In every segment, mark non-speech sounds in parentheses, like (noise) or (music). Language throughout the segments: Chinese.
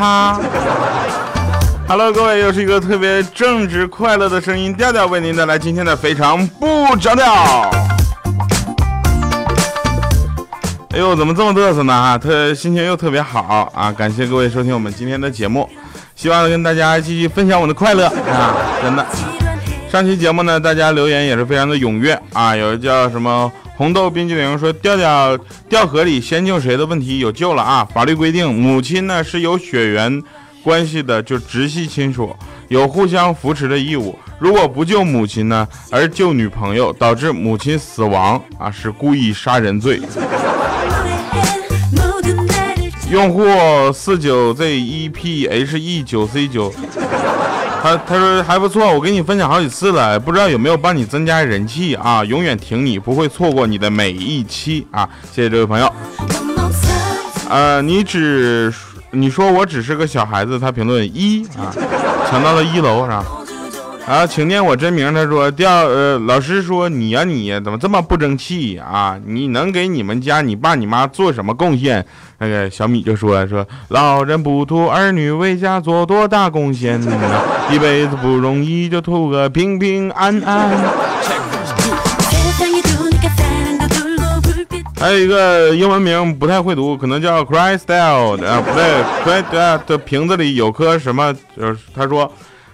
哈！Hello，各位，又是一个特别正直快乐的声音调调，为您带来今天的非常不着调。哎呦，怎么这么嘚瑟呢？啊，特心情又特别好啊！感谢各位收听我们今天的节目，希望跟大家继续分享我的快乐啊！真的，上期节目呢，大家留言也是非常的踊跃啊，有叫什么？红豆冰激凌说：“掉掉掉河里，先救谁的问题有救了啊！法律规定，母亲呢是有血缘关系的，就直系亲属，有互相扶持的义务。如果不救母亲呢，而救女朋友，导致母亲死亡啊，是故意杀人罪。(laughs) ”用户四九 Z 一 P H E 九 C 九。他他说还不错，我给你分享好几次了，不知道有没有帮你增加人气啊？永远挺你，不会错过你的每一期啊！谢谢这位朋友。呃，你只你说我只是个小孩子，他评论一啊，抢到了一楼是吧？啊，请念我真名。他说掉呃，老师说你呀你怎么这么不争气啊？你能给你们家你爸你妈做什么贡献？那个小米就说说，老人不图儿女为家做多大贡献，一辈子不容易，就图个平平安安。(laughs) 还有一个英文名不太会读，可能叫 Crystal 啊，不对，Crystal 的瓶子里有颗什么？就是他说。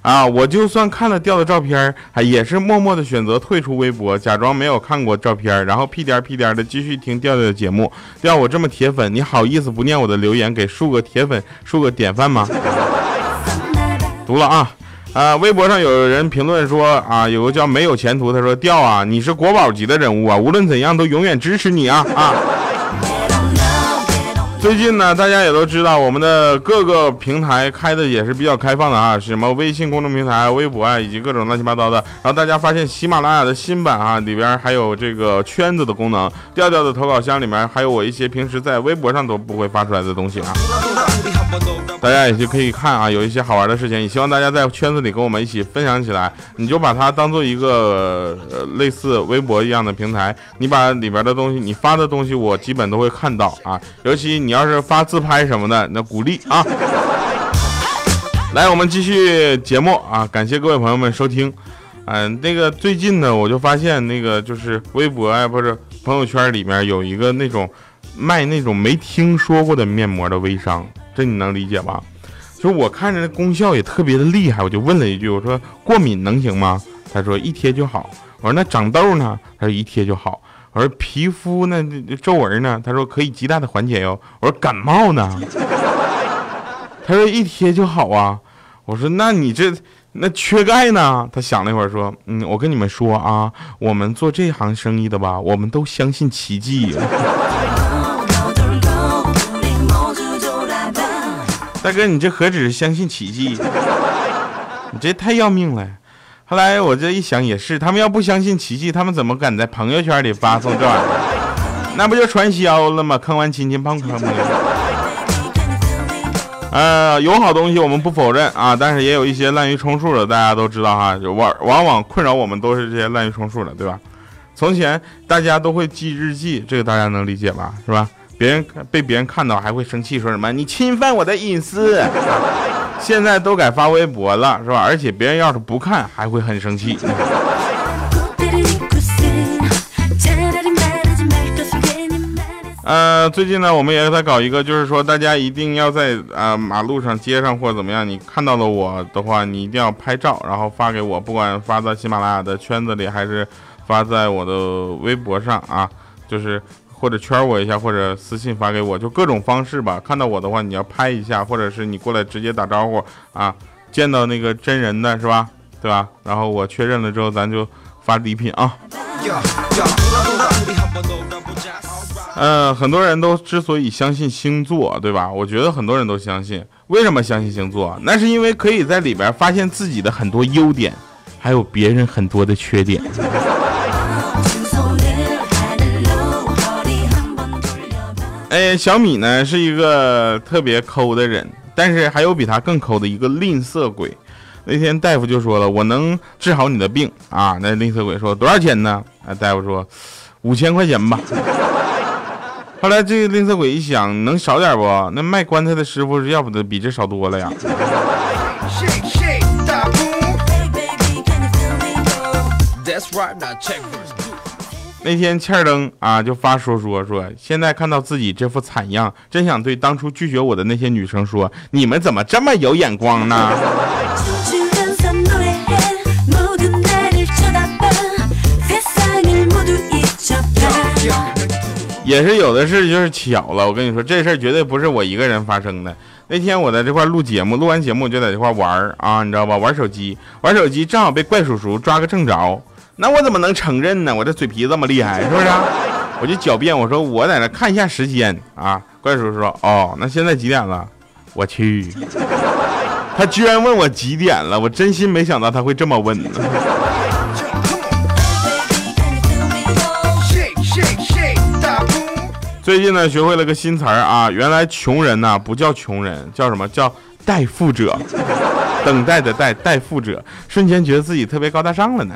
啊！我就算看了掉的照片，还也是默默的选择退出微博，假装没有看过照片，然后屁颠屁颠的继续听调调的节目。调我这么铁粉，你好意思不念我的留言，给树个铁粉，树个典范吗？读了啊啊！微博上有人评论说啊，有个叫没有前途，他说调啊，你是国宝级的人物啊，无论怎样都永远支持你啊啊！最近呢，大家也都知道，我们的各个平台开的也是比较开放的啊，什么微信公众平台、微博啊，以及各种乱七八糟的。然后大家发现喜马拉雅的新版啊，里边还有这个圈子的功能，调调的投稿箱里面还有我一些平时在微博上都不会发出来的东西啊。大家也就可以看啊，有一些好玩的事情，也希望大家在圈子里跟我们一起分享起来。你就把它当做一个呃类似微博一样的平台，你把里边的东西，你发的东西，我基本都会看到啊。(laughs) 尤其你要是发自拍什么的，那鼓励啊。(laughs) 来，我们继续节目啊，感谢各位朋友们收听。嗯，那个最近呢，我就发现那个就是微博啊，不是朋友圈里面有一个那种卖那种没听说过的面膜的微商。这你能理解吧？就是我看着那功效也特别的厉害，我就问了一句，我说过敏能行吗？他说一贴就好。我说那长痘呢？他说一贴就好。我说皮肤那皱纹呢？他说可以极大的缓解哟。我说感冒呢？(laughs) 他说一贴就好啊。我说那你这那缺钙呢？他想了一会儿说，嗯，我跟你们说啊，我们做这行生意的吧，我们都相信奇迹。大哥，你这何止是相信奇迹？你这太要命了。后来我这一想也是，他们要不相信奇迹，他们怎么敢在朋友圈里发送这玩意儿？那不就传销了吗？坑完亲戚碰坑的。呃，有好东西我们不否认啊，但是也有一些滥竽充数的，大家都知道哈。就往往往困扰我们都是这些滥竽充数的，对吧？从前大家都会记日记，这个大家能理解吧？是吧？别人被别人看到还会生气，说什么你侵犯我的隐私。现在都改发微博了，是吧？而且别人要是不看，还会很生气。呃，最近呢，我们也在搞一个，就是说大家一定要在啊马路上、街上或者怎么样，你看到了我的话，你一定要拍照，然后发给我，不管发在喜马拉雅的圈子里，还是发在我的微博上啊，就是。或者圈我一下，或者私信发给我，就各种方式吧。看到我的话，你要拍一下，或者是你过来直接打招呼啊，见到那个真人的是吧？对吧？然后我确认了之后，咱就发礼品啊。嗯，很多人都之所以相信星座，对吧？我觉得很多人都相信。为什么相信星座？那是因为可以在里边发现自己的很多优点，还有别人很多的缺点。哎，小米呢是一个特别抠的人，但是还有比他更抠的一个吝啬鬼。那天大夫就说了，我能治好你的病啊。那吝啬鬼说多少钱呢？啊，大夫说五千块钱吧。后来这个吝啬鬼一想，能少点不？那卖棺材的师傅要不得比这少多了呀。那天欠儿登啊就发说说说，现在看到自己这副惨样，真想对当初拒绝我的那些女生说，你们怎么这么有眼光呢？(laughs) 也是有的事就是巧了，我跟你说，这事儿绝对不是我一个人发生的。那天我在这块录节目，录完节目我就在这块玩儿啊，你知道吧？玩手机，玩手机正好被怪叔叔抓个正着，那我怎么能承认呢？我这嘴皮这么厉害，是不是？我就狡辩，我说我在那看一下时间啊。怪叔叔说，哦，那现在几点了？我去，他居然问我几点了，我真心没想到他会这么问。最近呢，学会了个新词儿啊，原来穷人呢不叫穷人，叫什么叫代富者，等待的待代富者，瞬间觉得自己特别高大上了呢。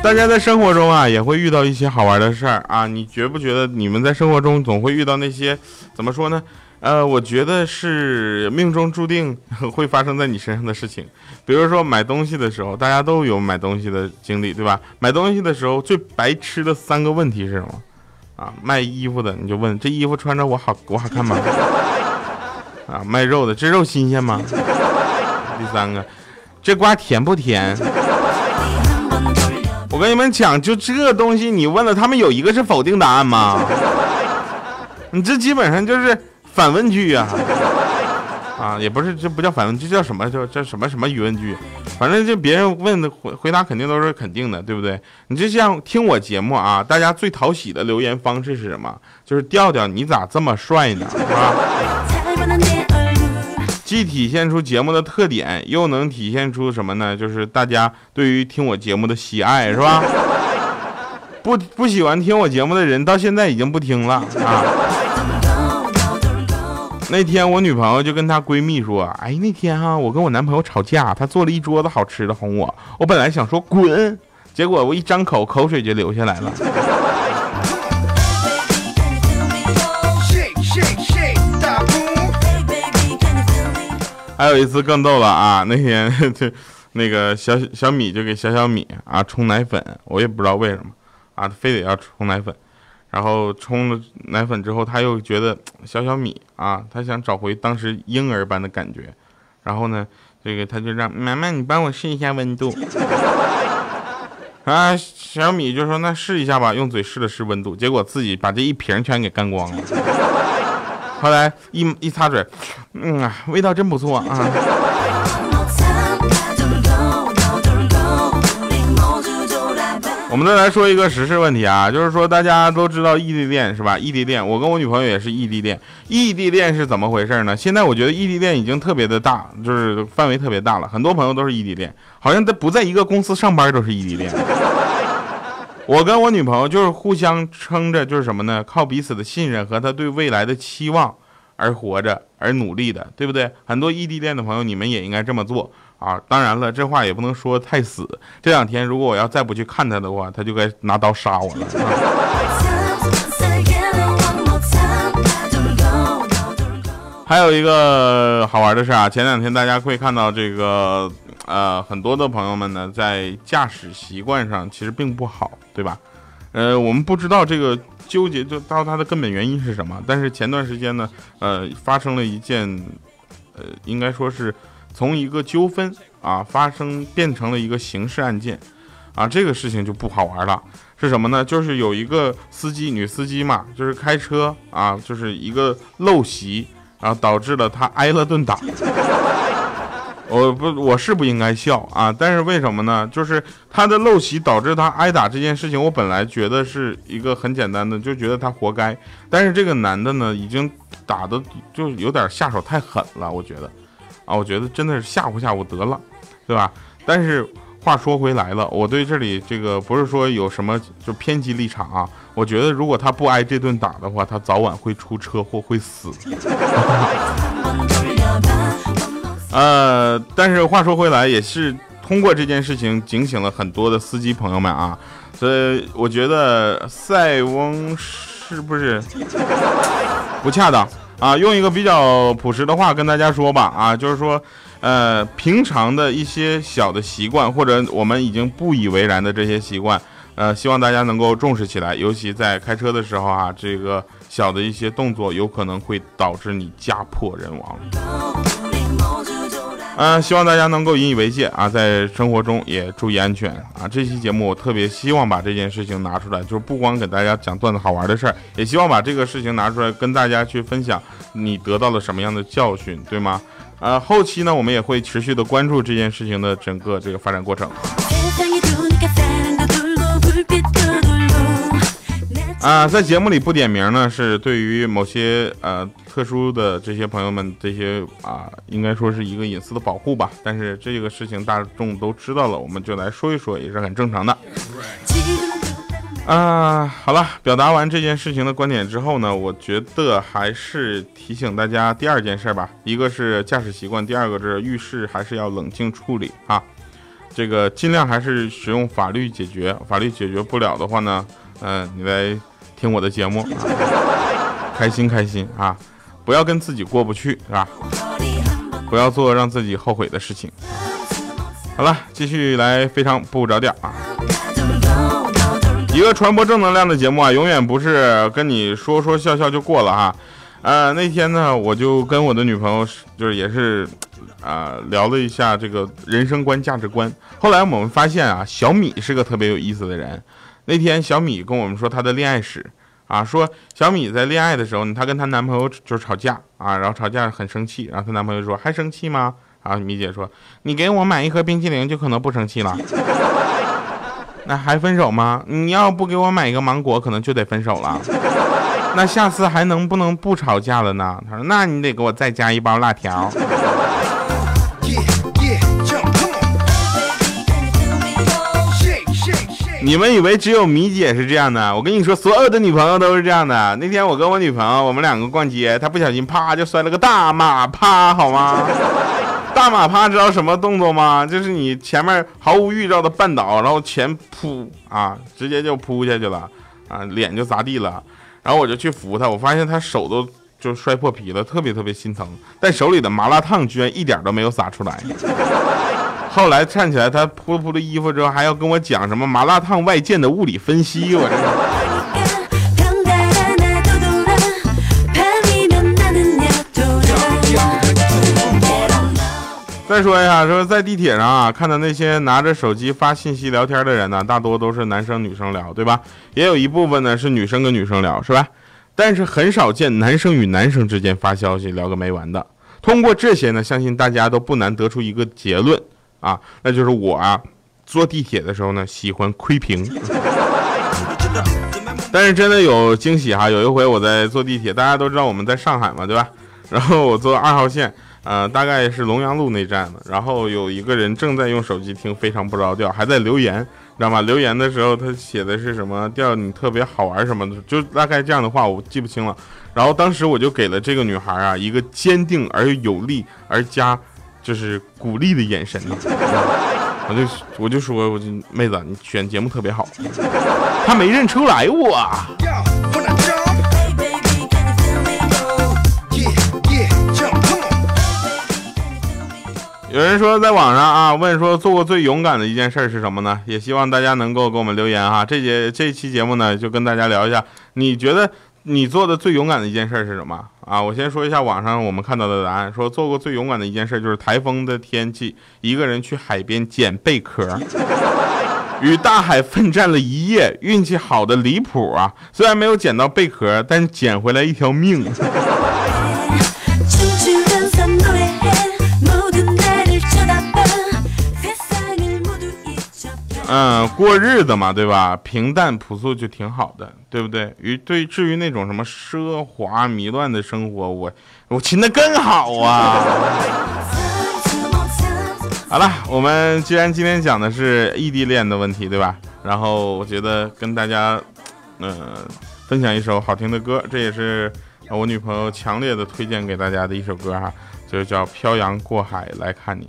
大家在生活中啊，也会遇到一些好玩的事儿啊，你觉不觉得你们在生活中总会遇到那些怎么说呢？呃，我觉得是命中注定 (laughs) 会发生在你身上的事情。比如说买东西的时候，大家都有买东西的经历，对吧？买东西的时候最白痴的三个问题是什么？啊，卖衣服的你就问这衣服穿着我好我好看吗？(laughs) 啊，卖肉的这肉新鲜吗？第三个，这瓜甜不甜？我跟你们讲，就这东西，你问了他们有一个是否定答案吗？你这基本上就是。反问句呀，啊，也不是，这不叫反问，这叫什么？叫叫什么什么疑问句？反正就别人问的回回答肯定都是肯定的，对不对？你就像听我节目啊，大家最讨喜的留言方式是什么？就是调调，你咋这么帅呢？啊，(laughs) 既体现出节目的特点，又能体现出什么呢？就是大家对于听我节目的喜爱，是吧？(laughs) 不不喜欢听我节目的人，到现在已经不听了啊。那天我女朋友就跟她闺蜜说：“哎，那天哈，我跟我男朋友吵架，他做了一桌子好吃的哄我。我本来想说滚，结果我一张口，口水就流下来了。”还有一次更逗了啊！那天 (laughs) 就那个小小米就给小小米啊冲奶粉，我也不知道为什么啊，非得要冲奶粉。然后冲了奶粉之后，他又觉得小小米啊，他想找回当时婴儿般的感觉。然后呢，这个他就让妈妈你帮我试一下温度。(laughs) 啊，小米就说那试一下吧，用嘴试了试温度，结果自己把这一瓶全给干光了。后来一一擦嘴，嗯啊，味道真不错啊。我们再来说一个时事问题啊，就是说大家都知道异地恋是吧？异地恋，我跟我女朋友也是异地恋。异地恋是怎么回事呢？现在我觉得异地恋已经特别的大，就是范围特别大了，很多朋友都是异地恋，好像在不在一个公司上班都是异地恋。我跟我女朋友就是互相撑着，就是什么呢？靠彼此的信任和他对未来的期望而活着，而努力的，对不对？很多异地恋的朋友，你们也应该这么做。啊，当然了，这话也不能说太死。这两天如果我要再不去看他的话，他就该拿刀杀我了。还有一个好玩的事啊，前两天大家会看到这个，呃，很多的朋友们呢，在驾驶习惯上其实并不好，对吧？呃，我们不知道这个纠结就到它的根本原因是什么，但是前段时间呢，呃，发生了一件，呃，应该说是。从一个纠纷啊发生变成了一个刑事案件，啊，这个事情就不好玩了。是什么呢？就是有一个司机，女司机嘛，就是开车啊，就是一个陋习，然后导致了她挨了顿打。我不我是不应该笑啊，但是为什么呢？就是他的陋习导致他挨打这件事情，我本来觉得是一个很简单的，就觉得他活该。但是这个男的呢，已经打的就有点下手太狠了，我觉得啊，我觉得真的是吓唬吓唬得了，对吧？但是话说回来了，我对这里这个不是说有什么就偏激立场啊，我觉得如果他不挨这顿打的话，他早晚会出车祸会死。(laughs) 呃，但是话说回来，也是通过这件事情警醒了很多的司机朋友们啊，所以我觉得塞翁是不是不恰当啊？用一个比较朴实的话跟大家说吧啊，就是说，呃，平常的一些小的习惯，或者我们已经不以为然的这些习惯，呃，希望大家能够重视起来，尤其在开车的时候啊，这个小的一些动作有可能会导致你家破人亡。嗯，希望大家能够引以为戒啊，在生活中也注意安全啊。这期节目我特别希望把这件事情拿出来，就是不光给大家讲段子好玩的事儿，也希望把这个事情拿出来跟大家去分享，你得到了什么样的教训，对吗？呃，后期呢，我们也会持续的关注这件事情的整个这个发展过程。啊，在节目里不点名呢，是对于某些呃特殊的这些朋友们，这些啊，应该说是一个隐私的保护吧。但是这个事情大众都知道了，我们就来说一说，也是很正常的。啊，好了，表达完这件事情的观点之后呢，我觉得还是提醒大家第二件事吧，一个是驾驶习惯，第二个是遇事还是要冷静处理啊。这个尽量还是使用法律解决，法律解决不了的话呢，嗯，你来。听我的节目，开心开心啊！不要跟自己过不去，是吧？不要做让自己后悔的事情。好了，继续来，非常不着调啊！一个传播正能量的节目啊，永远不是跟你说说笑笑就过了哈。呃，那天呢，我就跟我的女朋友就是也是啊聊了一下这个人生观、价值观。后来我们发现啊，小米是个特别有意思的人。那天小米跟我们说她的恋爱史啊，说小米在恋爱的时候，她跟她男朋友就是吵架啊，然后吵架很生气，然后她男朋友说还生气吗？啊，米姐说你给我买一盒冰淇淋就可能不生气了，那还分手吗？你要不给我买一个芒果，可能就得分手了。那下次还能不能不吵架了呢？他说那你得给我再加一包辣条。你们以为只有米姐是这样的？我跟你说，所有的女朋友都是这样的。那天我跟我女朋友，我们两个逛街，她不小心啪就摔了个大马趴，好吗？(laughs) 大马趴知道什么动作吗？就是你前面毫无预兆的绊倒，然后前扑啊，直接就扑下去了啊，脸就砸地了。然后我就去扶她，我发现她手都就摔破皮了，特别特别心疼。但手里的麻辣烫居然一点都没有洒出来。后来站起来，他扑了扑的衣服之后，还要跟我讲什么麻辣烫外溅的物理分析。我这再说一下，说在地铁上啊，看到那些拿着手机发信息聊天的人呢，大多都是男生女生聊，对吧？也有一部分呢是女生跟女生聊，是吧？但是很少见男生与男生之间发消息聊个没完的。通过这些呢，相信大家都不难得出一个结论。啊，那就是我啊，坐地铁的时候呢，喜欢窥屏。但是真的有惊喜哈，有一回我在坐地铁，大家都知道我们在上海嘛，对吧？然后我坐二号线，呃，大概是龙阳路那站的，然后有一个人正在用手机听，非常不着调，还在留言，知道吗？留言的时候他写的是什么调？你特别好玩什么的，就大概这样的话，我记不清了。然后当时我就给了这个女孩啊一个坚定而有力而加。就是鼓励的眼神呢，(laughs) 我就我就说，我就妹子，你选节目特别好。他没认出来我。有人说在网上啊问说做过最勇敢的一件事是什么呢？也希望大家能够给我们留言哈。这节这期节目呢，就跟大家聊一下，你觉得？你做的最勇敢的一件事是什么啊？我先说一下网上我们看到的答案，说做过最勇敢的一件事就是台风的天气，一个人去海边捡贝壳，(laughs) 与大海奋战了一夜，运气好的离谱啊！虽然没有捡到贝壳，但是捡回来一条命。嗯，过日子嘛，对吧？平淡朴素就挺好的，对不对？于对，至于那种什么奢华迷乱的生活，我我亲的更好啊。(laughs) 好了，我们既然今天讲的是异地恋的问题，对吧？然后我觉得跟大家，嗯，分享一首好听的歌，这也是我女朋友强烈的推荐给大家的一首歌哈，就叫《漂洋过海来看你》。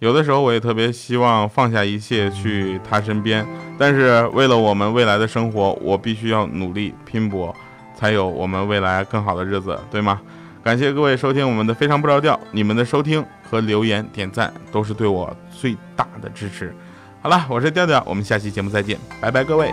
有的时候我也特别希望放下一切去他身边，但是为了我们未来的生活，我必须要努力拼搏，才有我们未来更好的日子，对吗？感谢各位收听我们的非常不着调，你们的收听和留言点赞都是对我最大的支持。好了，我是调调，我们下期节目再见，拜拜，各位。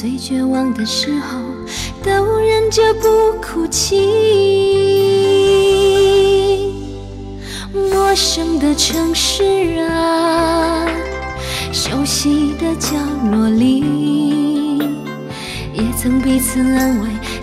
最绝望的时候都忍着不哭泣。陌生的城市啊，熟悉的角落里，也曾彼此安慰。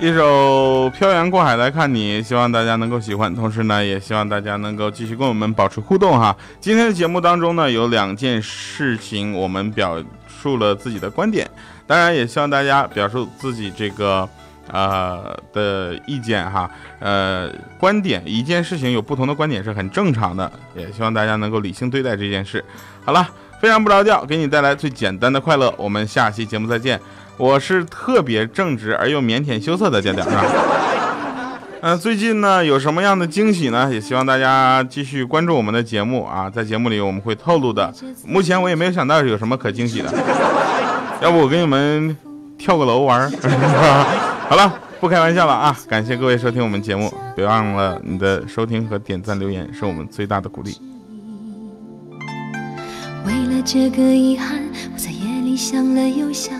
一首《漂洋过海来看你》，希望大家能够喜欢，同时呢，也希望大家能够继续跟我们保持互动哈。今天的节目当中呢，有两件事情我们表述了自己的观点，当然也希望大家表述自己这个呃的意见哈。呃，观点一件事情有不同的观点是很正常的，也希望大家能够理性对待这件事。好了，非常不着调，给你带来最简单的快乐，我们下期节目再见。我是特别正直而又腼腆羞涩的点点啊。嗯，(laughs) 最近呢有什么样的惊喜呢？也希望大家继续关注我们的节目啊，在节目里我们会透露的。目前我也没有想到有什么可惊喜的，(laughs) 要不我给你们跳个楼玩？(laughs) 好了，不开玩笑了啊！感谢各位收听我们节目，别忘了你的收听和点赞留言是我们最大的鼓励。为了这个遗憾，我在夜里想了又想。